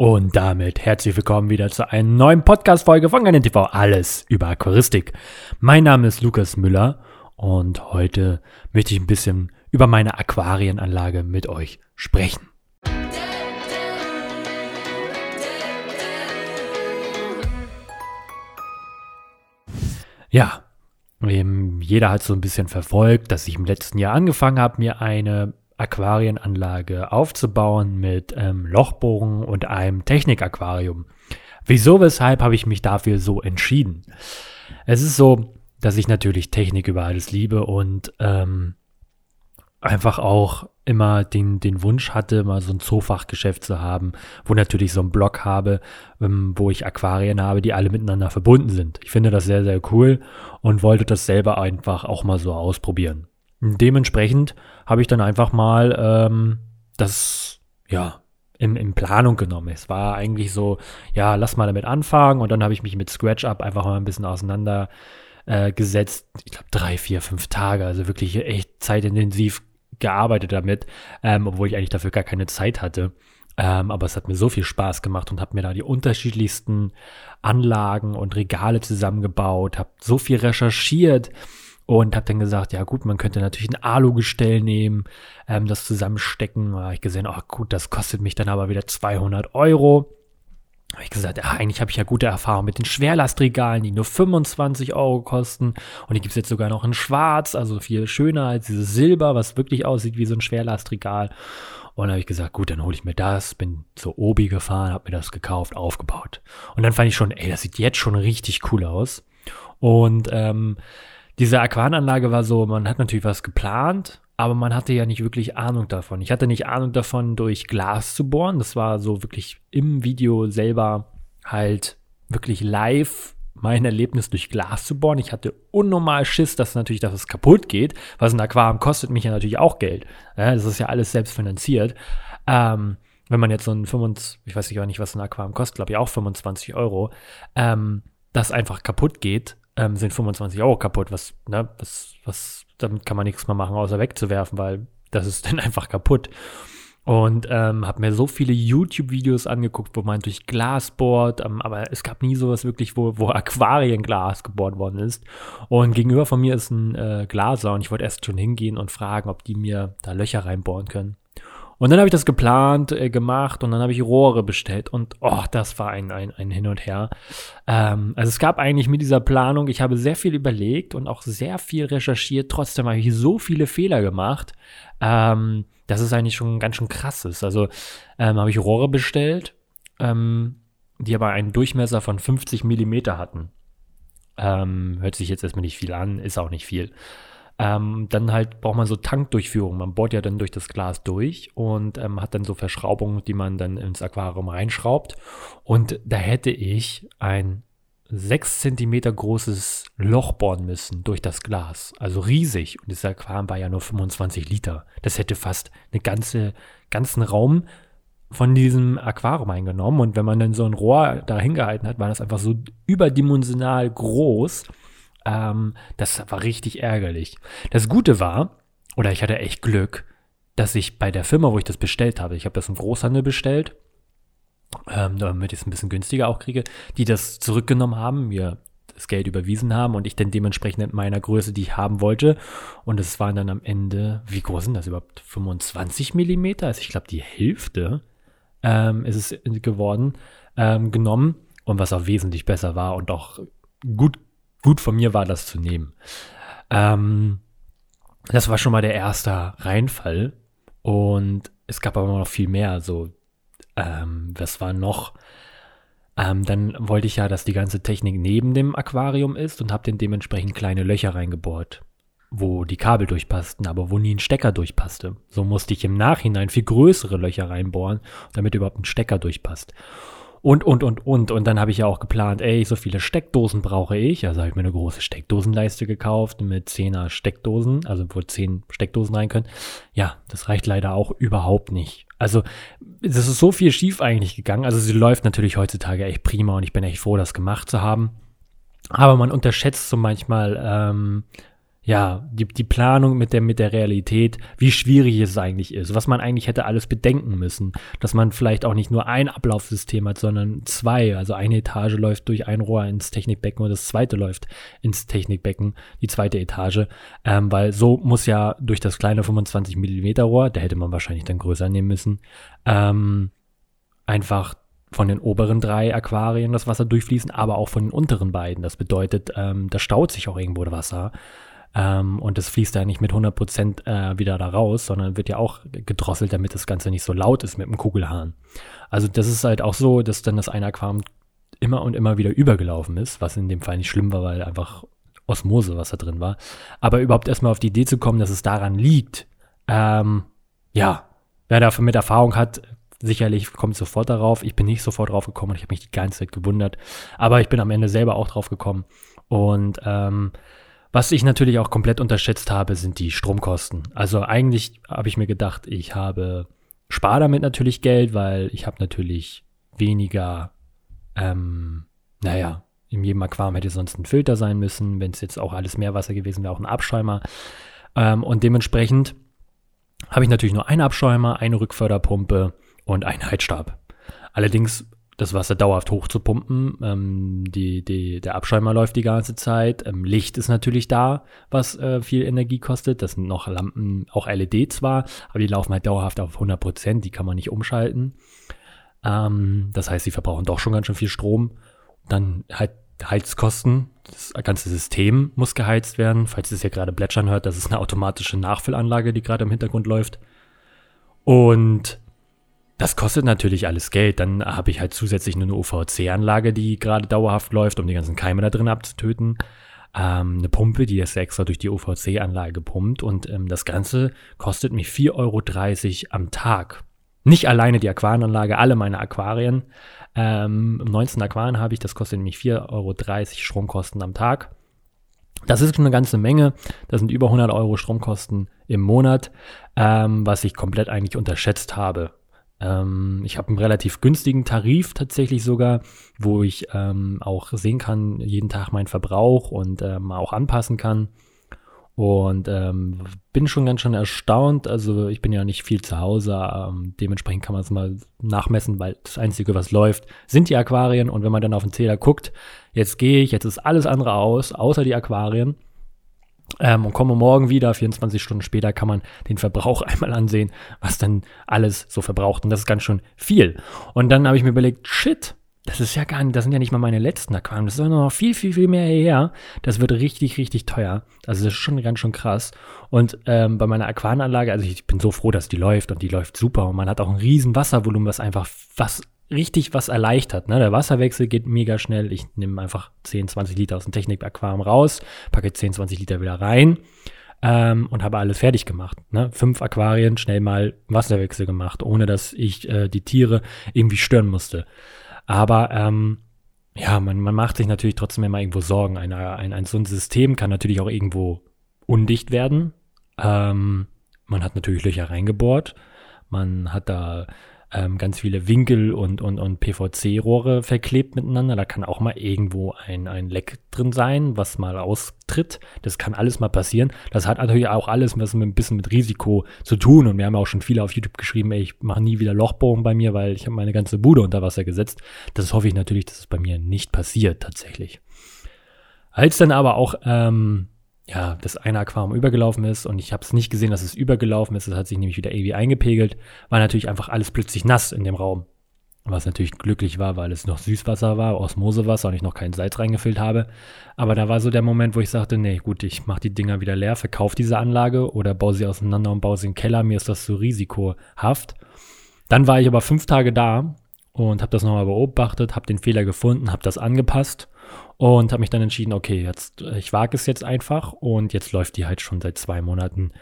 Und damit herzlich willkommen wieder zu einer neuen Podcast-Folge von Garden TV. Alles über Aquaristik. Mein Name ist Lukas Müller und heute möchte ich ein bisschen über meine Aquarienanlage mit euch sprechen. Ja, jeder hat so ein bisschen verfolgt, dass ich im letzten Jahr angefangen habe, mir eine Aquarienanlage aufzubauen mit ähm, Lochbohren und einem Technikaquarium. Wieso, weshalb habe ich mich dafür so entschieden? Es ist so, dass ich natürlich Technik über alles liebe und ähm, einfach auch immer den, den Wunsch hatte, mal so ein Zoofachgeschäft zu haben, wo natürlich so ein Blog habe, ähm, wo ich Aquarien habe, die alle miteinander verbunden sind. Ich finde das sehr, sehr cool und wollte das selber einfach auch mal so ausprobieren. Dementsprechend habe ich dann einfach mal ähm, das, ja, in, in Planung genommen. Es war eigentlich so, ja, lass mal damit anfangen und dann habe ich mich mit ScratchUp einfach mal ein bisschen auseinander äh, gesetzt. Ich glaube, drei, vier, fünf Tage, also wirklich echt zeitintensiv gearbeitet damit, ähm, obwohl ich eigentlich dafür gar keine Zeit hatte. Ähm, aber es hat mir so viel Spaß gemacht und habe mir da die unterschiedlichsten Anlagen und Regale zusammengebaut, habe so viel recherchiert und habe dann gesagt, ja gut, man könnte natürlich ein Alu-Gestell nehmen, ähm, das zusammenstecken. Da habe ich gesehen, ach gut, das kostet mich dann aber wieder 200 Euro. Habe ich gesagt, ja, eigentlich habe ich ja gute Erfahrungen mit den Schwerlastregalen, die nur 25 Euro kosten. Und die gibt es jetzt sogar noch in Schwarz, also viel schöner als dieses Silber, was wirklich aussieht wie so ein Schwerlastregal. Und dann habe ich gesagt, gut, dann hole ich mir das, bin zur Obi gefahren, habe mir das gekauft, aufgebaut. Und dann fand ich schon, ey, das sieht jetzt schon richtig cool aus. Und ähm, diese Aquananlage war so, man hat natürlich was geplant, aber man hatte ja nicht wirklich Ahnung davon. Ich hatte nicht Ahnung davon, durch Glas zu bohren. Das war so wirklich im Video selber halt wirklich live mein Erlebnis durch Glas zu bohren. Ich hatte unnormal Schiss, dass natürlich, dass es kaputt geht, was ein Aquarium kostet mich ja natürlich auch Geld. Das ist ja alles selbst finanziert. Ähm, wenn man jetzt so ein 25, ich weiß nicht, was ein Aquarium kostet, glaube ich auch 25 Euro, ähm, das einfach kaputt geht, ähm, sind 25 Euro kaputt. Was, ne, was, was, damit kann man nichts mehr machen, außer wegzuwerfen, weil das ist dann einfach kaputt. Und ähm, habe mir so viele YouTube-Videos angeguckt, wo man durch Glas bohrt, ähm, aber es gab nie sowas wirklich, wo, wo Aquarienglas gebohrt worden ist. Und gegenüber von mir ist ein äh, Glaser und ich wollte erst schon hingehen und fragen, ob die mir da Löcher reinbohren können. Und dann habe ich das geplant, äh, gemacht und dann habe ich Rohre bestellt und oh, das war ein, ein, ein Hin und Her. Ähm, also es gab eigentlich mit dieser Planung, ich habe sehr viel überlegt und auch sehr viel recherchiert, trotzdem habe ich so viele Fehler gemacht, ähm, dass es eigentlich schon ganz schön krass ist. Also ähm, habe ich Rohre bestellt, ähm, die aber einen Durchmesser von 50 Millimeter hatten. Ähm, hört sich jetzt erstmal nicht viel an, ist auch nicht viel. Ähm, dann halt braucht man so Tankdurchführung. Man bohrt ja dann durch das Glas durch und ähm, hat dann so Verschraubungen, die man dann ins Aquarium reinschraubt. Und da hätte ich ein 6 cm großes Loch bohren müssen durch das Glas. Also riesig. Und das Aquarium war ja nur 25 Liter. Das hätte fast einen ganze, ganzen Raum von diesem Aquarium eingenommen. Und wenn man dann so ein Rohr da hingehalten hat, war das einfach so überdimensional groß, ähm, das war richtig ärgerlich. Das Gute war, oder ich hatte echt Glück, dass ich bei der Firma, wo ich das bestellt habe, ich habe das im Großhandel bestellt, ähm, damit ich es ein bisschen günstiger auch kriege, die das zurückgenommen haben, mir das Geld überwiesen haben und ich dann dementsprechend in meiner Größe, die ich haben wollte. Und es waren dann am Ende, wie groß sind das überhaupt? 25 Millimeter? Also ich glaube, die Hälfte ähm, ist es geworden, ähm, genommen. Und was auch wesentlich besser war und auch gut gut von mir war, das zu nehmen. Ähm, das war schon mal der erste Reinfall. Und es gab aber noch viel mehr. Also, ähm, was war noch? Ähm, dann wollte ich ja, dass die ganze Technik neben dem Aquarium ist und habe dann dementsprechend kleine Löcher reingebohrt, wo die Kabel durchpassten, aber wo nie ein Stecker durchpasste. So musste ich im Nachhinein viel größere Löcher reinbohren, damit überhaupt ein Stecker durchpasst. Und, und, und, und. Und dann habe ich ja auch geplant, ey, so viele Steckdosen brauche ich. Also habe ich mir eine große Steckdosenleiste gekauft mit 10er Steckdosen, also wo 10 Steckdosen rein können. Ja, das reicht leider auch überhaupt nicht. Also, es ist so viel schief eigentlich gegangen. Also, sie läuft natürlich heutzutage echt prima und ich bin echt froh, das gemacht zu haben. Aber man unterschätzt so manchmal, ähm, ja, die, die Planung mit der, mit der Realität, wie schwierig es eigentlich ist, was man eigentlich hätte alles bedenken müssen, dass man vielleicht auch nicht nur ein Ablaufsystem hat, sondern zwei, also eine Etage läuft durch ein Rohr ins Technikbecken und das zweite läuft ins Technikbecken, die zweite Etage, ähm, weil so muss ja durch das kleine 25 Millimeter Rohr, da hätte man wahrscheinlich dann größer nehmen müssen, ähm, einfach von den oberen drei Aquarien das Wasser durchfließen, aber auch von den unteren beiden. Das bedeutet, ähm, da staut sich auch irgendwo das Wasser. Ähm, und das fließt ja nicht mit 100 Prozent äh, wieder da raus, sondern wird ja auch gedrosselt, damit das Ganze nicht so laut ist mit dem Kugelhahn. Also das ist halt auch so, dass dann das eine Aquarium immer und immer wieder übergelaufen ist, was in dem Fall nicht schlimm war, weil einfach Osmose, was da drin war. Aber überhaupt erstmal auf die Idee zu kommen, dass es daran liegt, ähm, ja, wer dafür mit Erfahrung hat, sicherlich kommt sofort darauf. Ich bin nicht sofort drauf gekommen und ich habe mich die ganze Zeit gewundert. Aber ich bin am Ende selber auch drauf gekommen. Und ähm, was ich natürlich auch komplett unterschätzt habe, sind die Stromkosten. Also eigentlich habe ich mir gedacht, ich habe spare damit natürlich Geld, weil ich habe natürlich weniger, ähm, naja, in jedem Aquarium hätte sonst ein Filter sein müssen, wenn es jetzt auch alles Meerwasser gewesen wäre, auch ein Abschäumer. Ähm, und dementsprechend habe ich natürlich nur einen Abschäumer, eine Rückförderpumpe und einen Heizstab. Allerdings das Wasser dauerhaft hochzupumpen. Ähm, die, die, der Abschäumer läuft die ganze Zeit. Ähm, Licht ist natürlich da, was äh, viel Energie kostet. Das sind noch Lampen, auch LED zwar, aber die laufen halt dauerhaft auf 100 Prozent. Die kann man nicht umschalten. Ähm, das heißt, sie verbrauchen doch schon ganz schön viel Strom. Dann halt Heizkosten. Das ganze System muss geheizt werden. Falls ihr es hier gerade plätschern hört, das ist eine automatische Nachfüllanlage, die gerade im Hintergrund läuft. Und das kostet natürlich alles Geld. Dann habe ich halt zusätzlich eine UVC-Anlage, die gerade dauerhaft läuft, um die ganzen Keime da drin abzutöten. Ähm, eine Pumpe, die ist extra durch die UVC-Anlage pumpt. Und ähm, das Ganze kostet mich 4,30 Euro am Tag. Nicht alleine die Aquarienanlage, alle meine Aquarien. Ähm, 19 Aquarien habe ich, das kostet nämlich 4,30 Euro Stromkosten am Tag. Das ist eine ganze Menge. Das sind über 100 Euro Stromkosten im Monat, ähm, was ich komplett eigentlich unterschätzt habe. Ähm, ich habe einen relativ günstigen Tarif tatsächlich sogar, wo ich ähm, auch sehen kann, jeden Tag meinen Verbrauch und ähm, auch anpassen kann. Und ähm, bin schon ganz schön erstaunt. Also ich bin ja nicht viel zu Hause. Ähm, dementsprechend kann man es mal nachmessen, weil das Einzige, was läuft, sind die Aquarien. Und wenn man dann auf den Zähler guckt, jetzt gehe ich, jetzt ist alles andere aus, außer die Aquarien ähm, und komme morgen wieder, 24 Stunden später kann man den Verbrauch einmal ansehen, was dann alles so verbraucht. Und das ist ganz schön viel. Und dann habe ich mir überlegt, shit, das ist ja gar nicht, das sind ja nicht mal meine letzten Aquarien, das ist noch viel, viel, viel mehr her. Das wird richtig, richtig teuer. Also das ist schon ganz schön krass. Und ähm, bei meiner Aquarienanlage, also ich bin so froh, dass die läuft und die läuft super. Und man hat auch ein riesen Wasservolumen, was einfach was richtig was erleichtert. Ne? Der Wasserwechsel geht mega schnell. Ich nehme einfach 10, 20 Liter aus dem Technik-Aquarium raus, packe 10, 20 Liter wieder rein ähm, und habe alles fertig gemacht. Ne? Fünf Aquarien, schnell mal Wasserwechsel gemacht, ohne dass ich äh, die Tiere irgendwie stören musste. Aber ähm, ja, man, man macht sich natürlich trotzdem immer irgendwo Sorgen. Ein, ein, ein, so ein System kann natürlich auch irgendwo undicht werden. Ähm, man hat natürlich Löcher reingebohrt. Man hat da ähm, ganz viele Winkel und, und, und PVC-Rohre verklebt miteinander. Da kann auch mal irgendwo ein, ein Leck drin sein, was mal austritt. Das kann alles mal passieren. Das hat natürlich auch alles was mit, ein bisschen mit Risiko zu tun. Und wir haben auch schon viele auf YouTube geschrieben, ey, ich mache nie wieder Lochbohren bei mir, weil ich habe meine ganze Bude unter Wasser gesetzt. Das hoffe ich natürlich, dass es bei mir nicht passiert tatsächlich. Als dann aber auch ähm, ja, das eine Aquarium übergelaufen ist und ich habe es nicht gesehen, dass es übergelaufen ist. Es hat sich nämlich wieder irgendwie eingepegelt. War natürlich einfach alles plötzlich nass in dem Raum. Was natürlich glücklich war, weil es noch Süßwasser war, Osmosewasser und ich noch kein Salz reingefüllt habe. Aber da war so der Moment, wo ich sagte, nee, gut, ich mache die Dinger wieder leer, verkaufe diese Anlage oder baue sie auseinander und baue sie in den Keller. Mir ist das zu risikohaft. Dann war ich aber fünf Tage da und habe das nochmal beobachtet, habe den Fehler gefunden, habe das angepasst und habe mich dann entschieden, okay, jetzt ich wage es jetzt einfach und jetzt läuft die halt schon seit zwei Monaten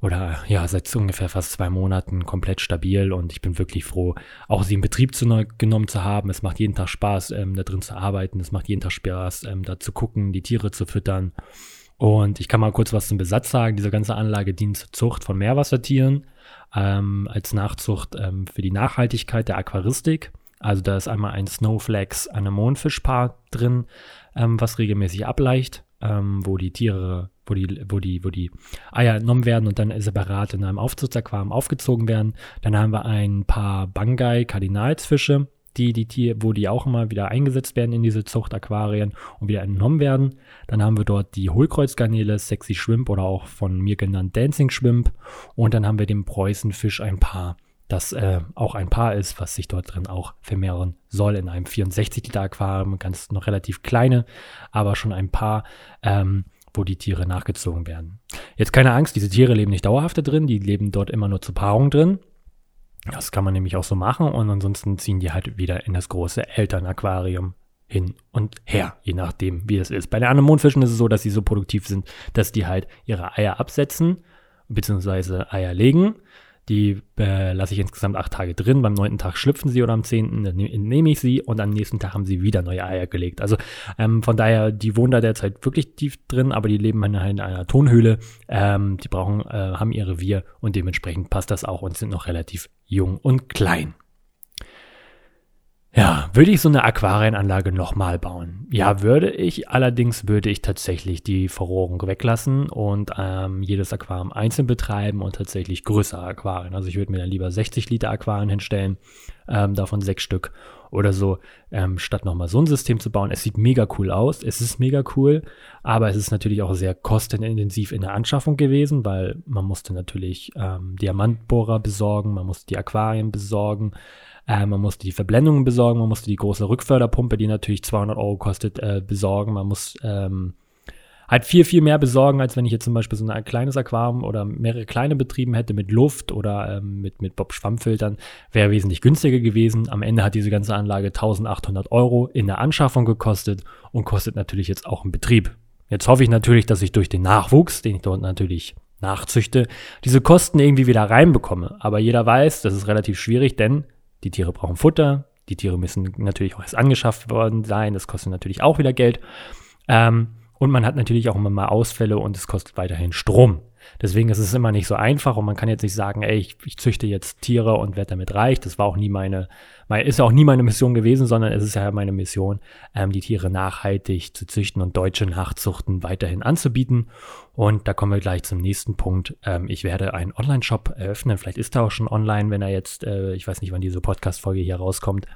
oder ja, seit ungefähr fast zwei Monaten komplett stabil und ich bin wirklich froh, auch sie in Betrieb zu, genommen zu haben. Es macht jeden Tag Spaß, ähm, da drin zu arbeiten. Es macht jeden Tag Spaß, ähm, da zu gucken, die Tiere zu füttern. Und ich kann mal kurz was zum Besatz sagen. Diese ganze Anlage dient zur Zucht von Meerwassertieren ähm, als Nachzucht ähm, für die Nachhaltigkeit der Aquaristik. Also da ist einmal ein Snowflakes Anemonenfischpaar drin, ähm, was regelmäßig ableicht, ähm, wo die Tiere wo die, wo die, wo die Eier entnommen werden und dann separat in einem Aufzuchtsaquarium aufgezogen werden. Dann haben wir ein paar Bangai Kardinalsfische, die, die Tier, wo die auch immer wieder eingesetzt werden in diese Zuchtaquarien und wieder entnommen werden. Dann haben wir dort die Hohlkreuzgarnele, Sexy Shrimp oder auch von mir genannt Dancing Shrimp. Und dann haben wir den Preußenfisch ein Paar, das äh, auch ein Paar ist, was sich dort drin auch vermehren soll in einem 64 Liter Aquarium, ganz noch relativ kleine, aber schon ein Paar. Ähm, wo die Tiere nachgezogen werden. Jetzt keine Angst, diese Tiere leben nicht dauerhaft da drin, die leben dort immer nur zur Paarung drin. Das kann man nämlich auch so machen und ansonsten ziehen die halt wieder in das große Elternaquarium hin und her, je nachdem, wie es ist. Bei den anderen Mondfischen ist es so, dass sie so produktiv sind, dass die halt ihre Eier absetzen, beziehungsweise Eier legen die äh, lasse ich insgesamt acht Tage drin. Beim neunten Tag schlüpfen sie oder am zehnten nehme ich sie und am nächsten Tag haben sie wieder neue Eier gelegt. Also ähm, von daher, die wohnen da derzeit wirklich tief drin, aber die leben in einer, in einer Tonhöhle. Ähm, die brauchen, äh, haben ihr Revier und dementsprechend passt das auch und sind noch relativ jung und klein. Ja, würde ich so eine Aquarienanlage nochmal bauen? Ja, würde ich. Allerdings würde ich tatsächlich die Verrohrung weglassen und ähm, jedes Aquarium einzeln betreiben und tatsächlich größere Aquarien. Also ich würde mir dann lieber 60 Liter Aquarien hinstellen, ähm, davon sechs Stück oder so, ähm, statt nochmal so ein System zu bauen. Es sieht mega cool aus, es ist mega cool, aber es ist natürlich auch sehr kostenintensiv in der Anschaffung gewesen, weil man musste natürlich ähm, Diamantbohrer besorgen, man musste die Aquarien besorgen, äh, man musste die Verblendungen besorgen, man musste die große Rückförderpumpe, die natürlich 200 Euro kostet, äh, besorgen. Man muss ähm, halt viel, viel mehr besorgen, als wenn ich jetzt zum Beispiel so ein kleines Aquarium oder mehrere kleine betrieben hätte mit Luft oder ähm, mit, mit Bob-Schwammfiltern, wäre wesentlich günstiger gewesen. Am Ende hat diese ganze Anlage 1800 Euro in der Anschaffung gekostet und kostet natürlich jetzt auch im Betrieb. Jetzt hoffe ich natürlich, dass ich durch den Nachwuchs, den ich dort natürlich nachzüchte, diese Kosten irgendwie wieder reinbekomme. Aber jeder weiß, das ist relativ schwierig, denn die Tiere brauchen Futter, die Tiere müssen natürlich auch erst angeschafft worden sein, das kostet natürlich auch wieder Geld. Ähm, und man hat natürlich auch immer mal Ausfälle und es kostet weiterhin Strom. Deswegen ist es immer nicht so einfach und man kann jetzt nicht sagen, ey, ich, ich züchte jetzt Tiere und werde damit reich. Das war auch nie meine, meine, ist auch nie meine Mission gewesen, sondern es ist ja meine Mission, ähm, die Tiere nachhaltig zu züchten und deutsche Nachzuchten weiterhin anzubieten. Und da kommen wir gleich zum nächsten Punkt. Ähm, ich werde einen Online-Shop eröffnen. Vielleicht ist er auch schon online, wenn er jetzt, äh, ich weiß nicht, wann diese Podcast-Folge hier rauskommt.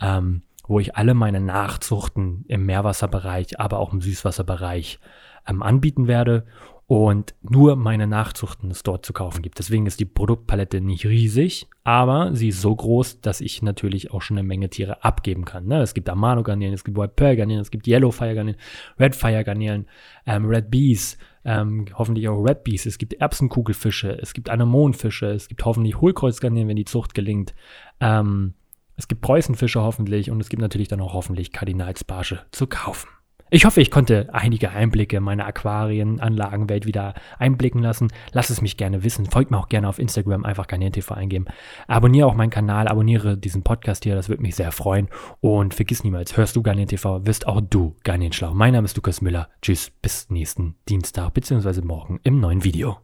Ähm, wo ich alle meine Nachzuchten im Meerwasserbereich, aber auch im Süßwasserbereich ähm, anbieten werde und nur meine Nachzuchten es dort zu kaufen gibt. Deswegen ist die Produktpalette nicht riesig, aber sie ist so groß, dass ich natürlich auch schon eine Menge Tiere abgeben kann. Ne? Es gibt Amano-Garnelen, es gibt White Pearl Garnelen, es gibt Yellow Fire Garnelen, Red Fire Garnelen, ähm, Red Bees, ähm, hoffentlich auch Red Bees, es gibt Erbsenkugelfische, es gibt Anemonenfische, es gibt hoffentlich Hohlkreuzgarnelen, wenn die Zucht gelingt. Ähm, es gibt Preußenfische hoffentlich und es gibt natürlich dann auch hoffentlich Kardinalsbarsche zu kaufen. Ich hoffe, ich konnte einige Einblicke in meine Aquarienanlagenwelt wieder einblicken lassen. Lass es mich gerne wissen. Folgt mir auch gerne auf Instagram, einfach GarnierenTV eingeben. Abonniere auch meinen Kanal, abonniere diesen Podcast hier, das würde mich sehr freuen. Und vergiss niemals, hörst du GarnierenTV, wirst auch du Garnierenschlau. Mein Name ist Lukas Müller. Tschüss, bis nächsten Dienstag bzw. morgen im neuen Video.